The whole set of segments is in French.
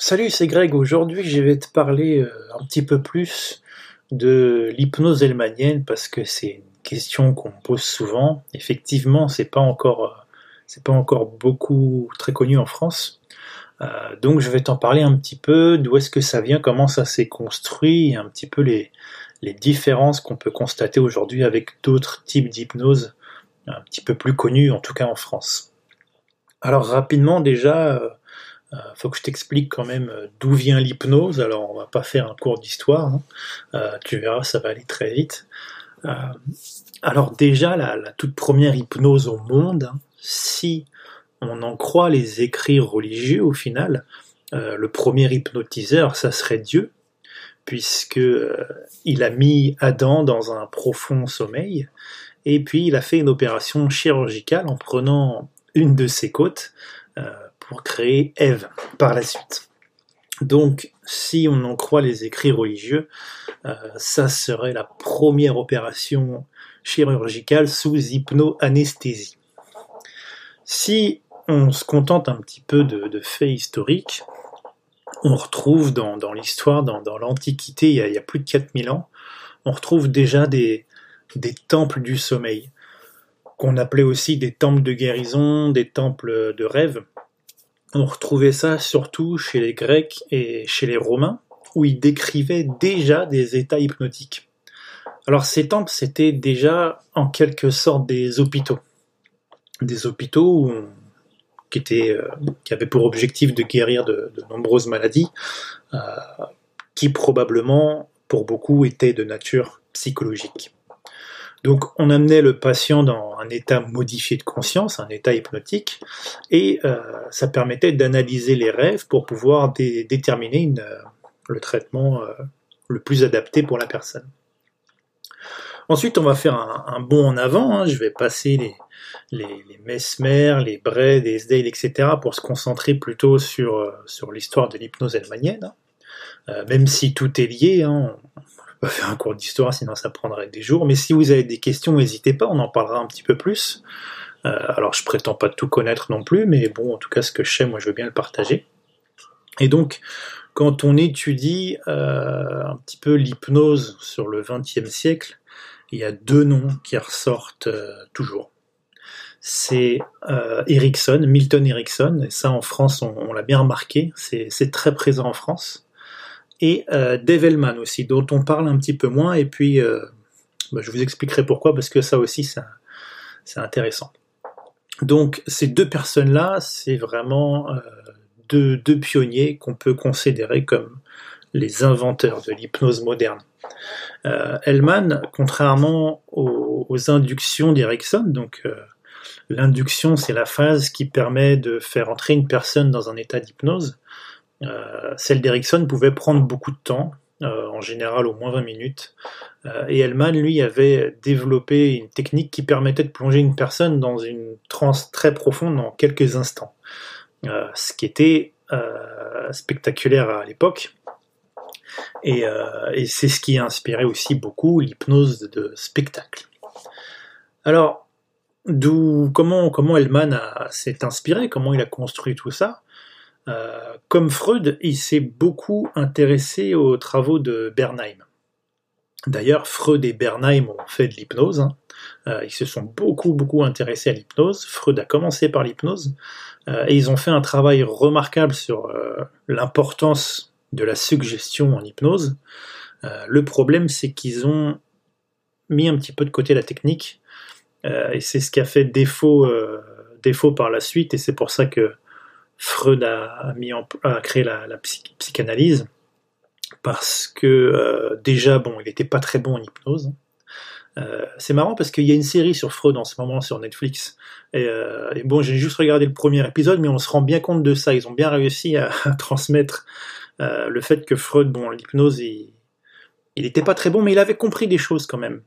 Salut, c'est Greg. Aujourd'hui, je vais te parler euh, un petit peu plus de l'hypnose elmanienne parce que c'est une question qu'on me pose souvent. Effectivement, c'est pas encore, euh, c'est pas encore beaucoup très connu en France. Euh, donc, je vais t'en parler un petit peu d'où est-ce que ça vient, comment ça s'est construit, et un petit peu les, les différences qu'on peut constater aujourd'hui avec d'autres types d'hypnose un petit peu plus connus, en tout cas en France. Alors rapidement déjà, euh, faut que je t'explique quand même euh, d'où vient l'hypnose. Alors, on va pas faire un cours d'histoire. Hein. Euh, tu verras, ça va aller très vite. alors déjà, la, toute première hypnose au monde, hein, si on en croit les écrits religieux, au final, le premier hypnotiseur, ça serait Dieu, puisque il a mis Adam dans un profond sommeil, et puis il a fait une opération chirurgicale en prenant une de ses côtes pour créer Ève par la suite. Donc, si on en croit les écrits religieux, euh, ça serait la première opération chirurgicale sous hypno-anesthésie. Si on se contente un petit peu de, faits historiques, on retrouve dans, l'histoire, dans, l'Antiquité, il, y a plus de 4000 ans, on retrouve déjà des, des temples du sommeil, qu'on appelait aussi des temples de guérison, des temples de rêve, on retrouvait ça surtout chez les Grecs et chez les Romains, où ils décrivaient déjà des états hypnotiques. Alors ces temples, c'était déjà en quelque sorte des hôpitaux. Des hôpitaux euh, qui avaient pour objectif de guérir de, nombreuses maladies, euh, qui probablement, pour beaucoup, étaient de nature psychologique. Donc on amenait le patient dans un état modifié de conscience, un état hypnotique, et euh, ça permettait d'analyser les rêves pour pouvoir déterminer euh, le traitement euh, le plus adapté pour la personne. Ensuite, on va faire un, bond en avant. Hein. Je vais passer les, les, les Mesmer, les Bray, les Esdale, etc. pour se concentrer plutôt sur, l'histoire de l'hypnose elmanienne. Hein. même si tout est lié, hein, faire un cours d'histoire, sinon ça prendrait des jours. Mais si vous avez des questions, n'hésitez pas, on en parlera un petit peu plus. Euh, alors je prétends pas tout connaître non plus, mais bon, en tout cas ce que je sais, moi je veux bien le partager. Et donc, quand on étudie euh, un petit peu l'hypnose sur le XXe siècle, il y a deux noms qui ressortent euh, toujours. C'est Erickson, Milton Erickson, et ça en France on l'a bien remarqué, c'est très présent en France et euh, Develman aussi, dont on parle un petit peu moins, et puis euh, bah, je vous expliquerai pourquoi, parce que ça aussi c'est intéressant. Donc ces deux personnes-là, c'est vraiment euh, deux, deux, pionniers qu'on peut considérer comme les inventeurs de l'hypnose moderne. Euh, Hellman, contrairement aux, inductions d'Erickson, donc l'induction c'est la phase qui permet de faire entrer une personne dans un état d'hypnose, celle d'Erickson pouvait prendre beaucoup de temps, euh, en général au moins 20 minutes. Euh, et Hellman, lui, avait développé une technique qui permettait de plonger une personne dans une transe très profonde en quelques instants. ce qui était spectaculaire à l'époque. Et, c'est ce qui a inspiré aussi beaucoup l'hypnose de spectacle. Alors, d'où comment comment Hellman s'est inspiré, comment il a construit tout ça? euh, comme Freud, il s'est beaucoup intéressé aux travaux de Bernheim. D'ailleurs, Freud et Bernheim ont fait de l'hypnose. Hein. Euh, ils se sont beaucoup, beaucoup intéressés à l'hypnose. Freud a commencé par l'hypnose. Euh, et ils ont fait un travail remarquable sur l'importance de la suggestion en hypnose. le problème, c'est qu'ils ont mis un petit peu de côté la technique. et c'est ce qui a fait défaut, défaut par la suite. Et c'est pour ça que Freud a, mis en, a créé la, psychanalyse parce que euh, déjà, bon, il n'était pas très bon en hypnose. Euh, c'est marrant parce qu'il y a une série sur Freud en ce moment sur Netflix. Euh, et, bon, j'ai juste regardé le premier épisode, mais on se rend bien compte de ça. Ils ont bien réussi à, transmettre le fait que Freud, bon, l'hypnose, il n'était pas très bon, mais il avait compris des choses quand même.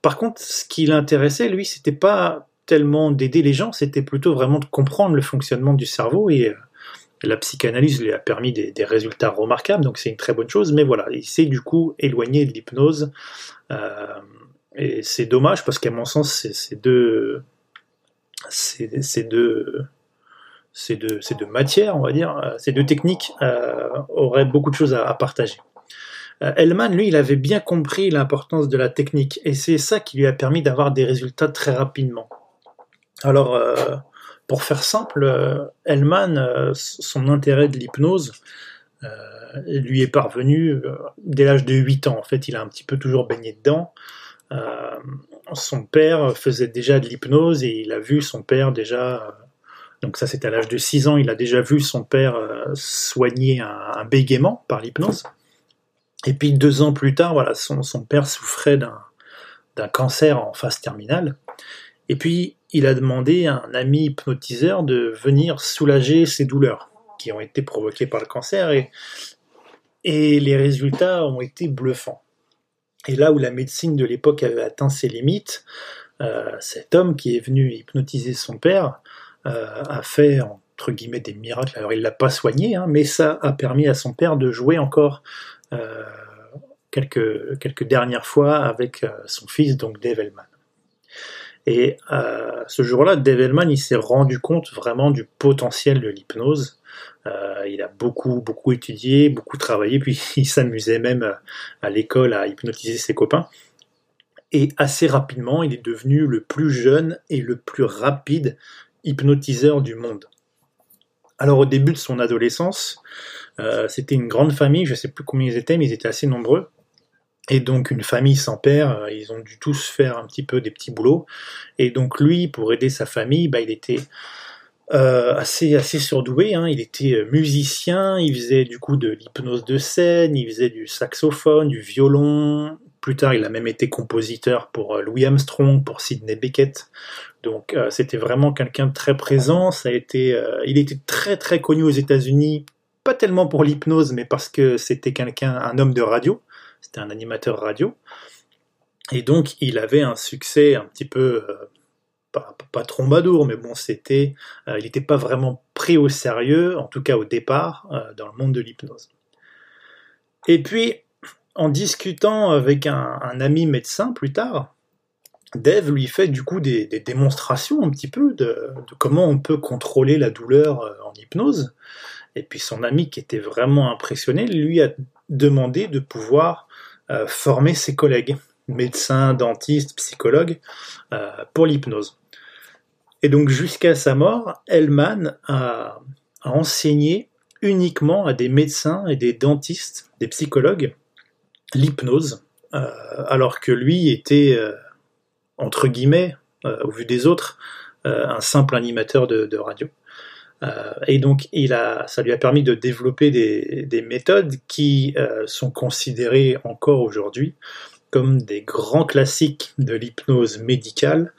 Par contre, ce qui l'intéressait, lui, c'était pas tellement d'aider les gens, c'était plutôt vraiment de comprendre le fonctionnement du cerveau et euh, la psychanalyse lui a permis des, résultats remarquables, donc c'est une très bonne chose, mais voilà, il s'est du coup éloigné de l'hypnose, euh, et c'est dommage parce qu'à mon sens, ces deux, deux, deux, matières, on va dire, ces deux techniques auraient beaucoup de choses à, partager. Hellman, lui, il avait bien compris l'importance de la technique et c'est ça qui lui a permis d'avoir des résultats très rapidement. Alors, pour faire simple, Hellman, son intérêt de l'hypnose, lui est parvenu dès l'âge de 8 ans. En fait, il a un petit peu toujours baigné dedans. Euh, son père faisait déjà de l'hypnose et il a vu son père déjà, euh, donc ça c'était à l'âge de 6 ans, il a déjà vu son père euh, soigner un, bégaiement par l'hypnose. Et puis deux ans plus tard, voilà, son, père souffrait d'un cancer en phase terminale. Et puis il a demandé à un ami hypnotiseur de venir soulager ses douleurs qui ont été provoquées par le cancer et, les résultats ont été bluffants. Et là où la médecine de l'époque avait atteint ses limites, euh, cet homme qui est venu hypnotiser son père euh, a fait entre guillemets des miracles. Alors il l'a pas soigné, hein, mais ça a permis à son père de jouer encore euh, quelques, dernières fois avec son fils, donc Dave. Et ce jour-là, Dave Hellman, il s'est rendu compte vraiment du potentiel de l'hypnose euh, il a beaucoup, beaucoup étudié, beaucoup travaillé, puis il s'amusait même à l'école à hypnotiser ses copains. Et assez rapidement, il est devenu le plus jeune et le plus rapide hypnotiseur du monde. Alors au début de son adolescence, euh, c'était une grande famille, je ne sais plus combien ils étaient, mais ils étaient assez nombreux. Et donc une famille sans père, euh, ils ont dû tous faire un petit peu des petits boulots. Et donc lui, pour aider sa famille, bah, il était euh, assez assez surdoué. Hein. Il était euh, musicien, il faisait du coup de l'hypnose de scène, il faisait du saxophone, du violon. Plus tard, il a même été compositeur pour euh, Louis Armstrong, pour Sidney Beckett. Donc, c'était vraiment quelqu'un de très présent. Ça a été, il était très très connu aux États-Unis, pas tellement pour l'hypnose, mais parce que c'était quelqu'un, un homme de radio. C'était un animateur radio. Et donc, il avait un succès un petit peu pas, pas trombadour, mais bon, c'était, euh, il n'était pas vraiment pris au sérieux, en tout cas au départ, euh, dans le monde de l'hypnose. Et puis, en discutant avec un, ami médecin plus tard, Dave lui fait du coup des, démonstrations un petit peu de, comment on peut contrôler la douleur euh, en hypnose. Et puis son ami qui était vraiment impressionné lui a demandé de pouvoir former ses collègues, médecins, dentistes, psychologues, pour l'hypnose. Et donc jusqu'à sa mort, Hellman a, enseigné uniquement à des médecins et des dentistes, des psychologues, l'hypnose, euh, alors que lui était, euh, entre guillemets, euh, au vu des autres, un simple animateur de, radio. Et donc, il a, ça lui a permis de développer des, des méthodes qui sont considérées encore aujourd'hui comme des grands classiques de l'hypnose médicale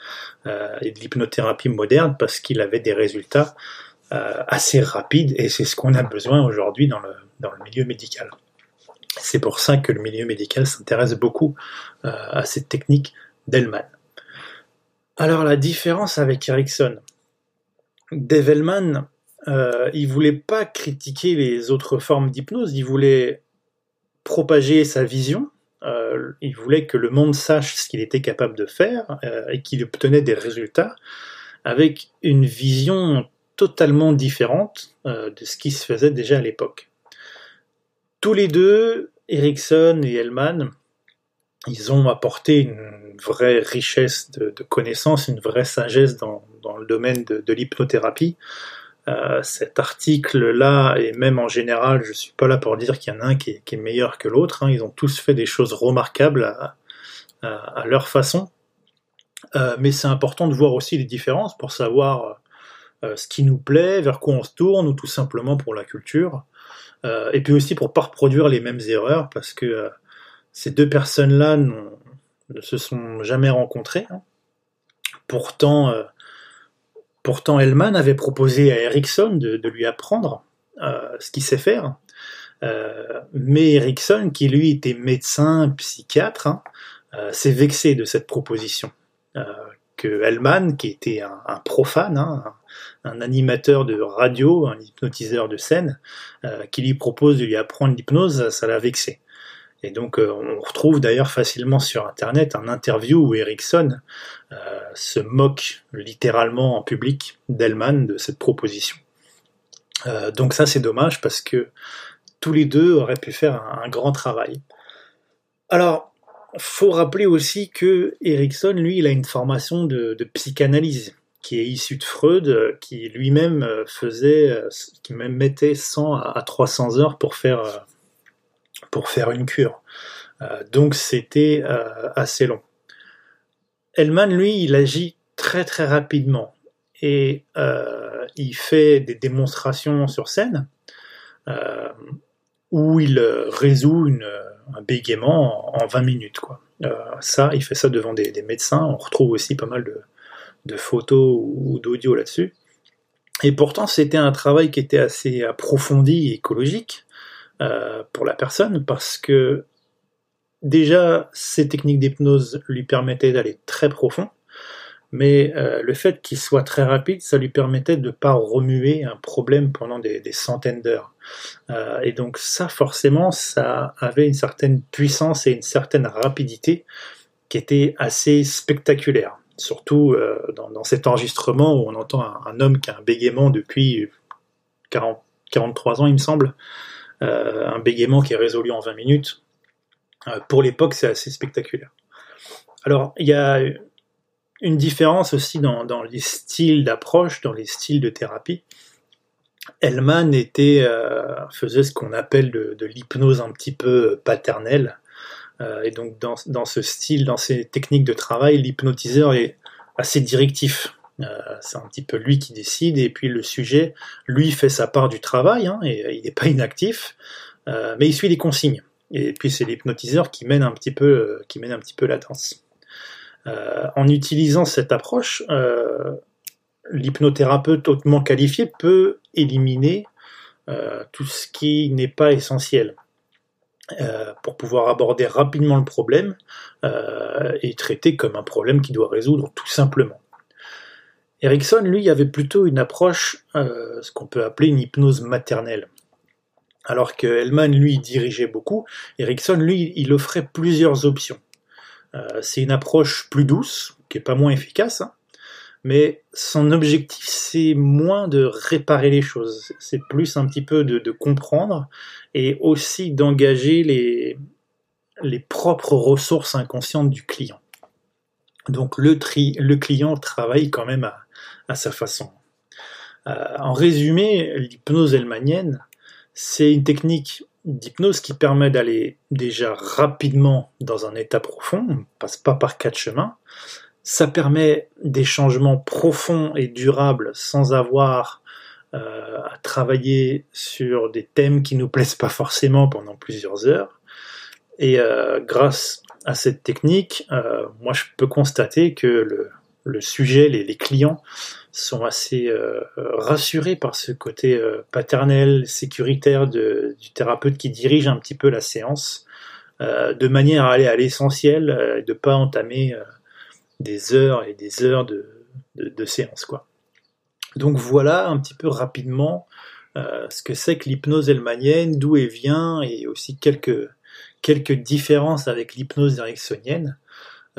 euh, et de l'hypnothérapie moderne parce qu'il avait des résultats euh, assez rapides et c'est ce qu'on a besoin aujourd'hui dans le, dans le milieu médical. C'est pour ça que le milieu médical s'intéresse beaucoup euh, à cette technique d'Hellman. Alors la différence avec Erickson, Dave Hellman, euh, il voulait pas critiquer les autres formes d'hypnose, il voulait propager sa vision, euh, il voulait que le monde sache ce qu'il était capable de faire euh, et qu'il obtenait des résultats avec une vision totalement différente euh, de ce qui se faisait déjà à l'époque. Tous les deux, Erickson et Hellman, ils ont apporté une vraie richesse de, connaissances, une vraie sagesse dans, le domaine de l'hypnothérapie. Euh, cet article-là, et même en général, je suis pas là pour dire qu'il y en a un qui est, meilleur que l'autre, hein. ils ont tous fait des choses remarquables à, leur façon, euh, mais c'est important de voir aussi les différences pour savoir euh, ce qui nous plaît, vers quoi on se tourne, ou tout simplement pour la culture, et puis aussi pour pas reproduire les mêmes erreurs, parce que ces deux personnes-là ne se sont jamais rencontrées. Hein. Pourtant, Pourtant, Hellman avait proposé à Erickson de, lui apprendre euh, ce qu'il sait faire. Euh, mais Erickson, qui lui était médecin, psychiatre, hein, euh, s'est vexé de cette proposition. que Hellman, qui était un, profane, hein, un, animateur de radio, un hypnotiseur de scène, qui lui propose de lui apprendre l'hypnose, ça l'a vexé. Et donc euh, on retrouve d'ailleurs facilement sur Internet un interview où Ericsson euh, se moque littéralement en public d'Hellman de cette proposition. donc ça c'est dommage parce que tous les deux auraient pu faire un, grand travail. Alors, faut rappeler aussi que Erickson, lui, il a une formation de, psychanalyse qui est issue de Freud, qui lui-même faisait, qui même mettait 100 à 300 heures pour faire, pour faire une cure. donc c'était assez long. Hellman, lui, il agit très très rapidement et euh, il fait des démonstrations sur scène euh, où il résout un bégaiement en, 20 minutes. Euh, ça, il fait ça devant des, médecins. On retrouve aussi pas mal de, de photos ou d'audio là-dessus. Et pourtant, c'était un travail qui était assez approfondi et écologique pour la personne parce que déjà, ces techniques d'hypnose lui permettaient d'aller très profond, mais euh, le fait qu'il soit très rapide, ça lui permettait de ne pas remuer un problème pendant des, centaines d'heures. Euh, et donc ça, forcément, ça avait une certaine puissance et une certaine rapidité qui était assez spectaculaire. Surtout euh, dans, cet enregistrement où on entend un, homme qui a un bégaiement depuis 40, 43 ans, il me semble, un bégaiement qui est résolu en 20 minutes. Euh, pour l'époque, c'est assez spectaculaire. Alors, il y a une différence aussi dans, les styles d'approche, dans les styles de thérapie. Hellman euh, faisait ce qu'on appelle de, l'hypnose un petit peu paternelle. Euh, et donc, dans, ce style, dans ces techniques de travail, l'hypnotiseur est assez directif. C'est un petit peu lui qui décide, et puis le sujet, lui, fait sa part du travail, hein, et il n'est pas inactif, mais il suit les consignes. Et puis c'est l'hypnotiseur qui mène un petit peu, euh, qui mène un petit peu la danse. Euh, en utilisant cette approche, euh, l'hypnothérapeute hautement qualifié peut éliminer tout ce qui n'est pas essentiel. pour pouvoir aborder rapidement le problème et traiter comme un problème qui doit résoudre tout simplement. Erickson, lui, avait plutôt une approche, ce qu'on peut appeler une hypnose maternelle. Alors que Hellman, lui, dirigeait beaucoup, Erickson, lui, il offrait plusieurs options. Euh, c'est une approche plus douce, qui est pas moins efficace, hein, mais son objectif, c'est moins de réparer les choses, c'est plus un petit peu de, comprendre et aussi d'engager les, les propres ressources inconscientes du client. Donc le, tri, le client travaille quand même à, sa façon. Euh, en résumé, l'hypnose hellmanienne, c'est une technique d'hypnose qui permet d'aller déjà rapidement dans un état profond, on ne passe pas par quatre chemins. Ça permet des changements profonds et durables sans avoir euh, à travailler sur des thèmes qui nous plaisent pas forcément pendant plusieurs heures. Et euh, grâce à cette technique, moi je peux constater que le, le sujet, les, clients sont assez euh, rassurés par ce côté euh, paternel, sécuritaire du thérapeute qui dirige un petit peu la séance, euh, de manière à aller à l'essentiel, et de pas entamer des heures et des heures de, séance. Quoi. Donc voilà un petit peu rapidement ce que c'est que l'hypnose elmanienne, d'où elle vient, et aussi quelques, quelques différences avec l'hypnose ericksonienne.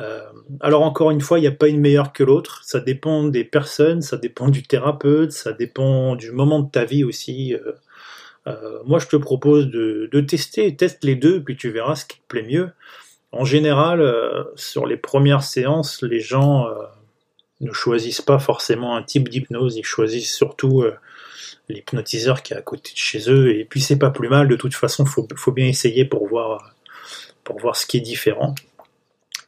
Euh, alors encore une fois, il n'y a pas une meilleure que l'autre. Ça dépend des personnes, ça dépend du thérapeute, ça dépend du moment de ta vie aussi. Euh, euh, moi, je te propose de, tester, teste les deux, puis tu verras ce qui te plaît mieux. En général, sur les premières séances, les gens ne choisissent pas forcément un type d'hypnose, ils choisissent surtout l'hypnotiseur qui est à côté de chez eux. Et puis c'est pas plus mal. De toute façon, faut, faut bien essayer pour voir pour voir ce qui est différent.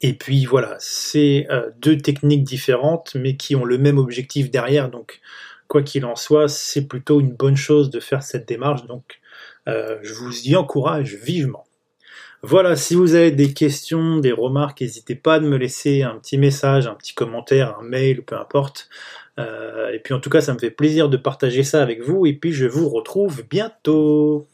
Et puis voilà, c'est euh, deux techniques différentes, mais qui ont le même objectif derrière. Donc, quoi qu'il en soit, c'est plutôt une bonne chose de faire cette démarche. Donc, euh, je vous y encourage vivement. Voilà, si vous avez des questions, des remarques, n'hésitez pas à me laisser un petit message, un petit commentaire, un mail, peu importe. Euh, et puis en tout cas, ça me fait plaisir de partager ça avec vous. Et puis je vous retrouve bientôt.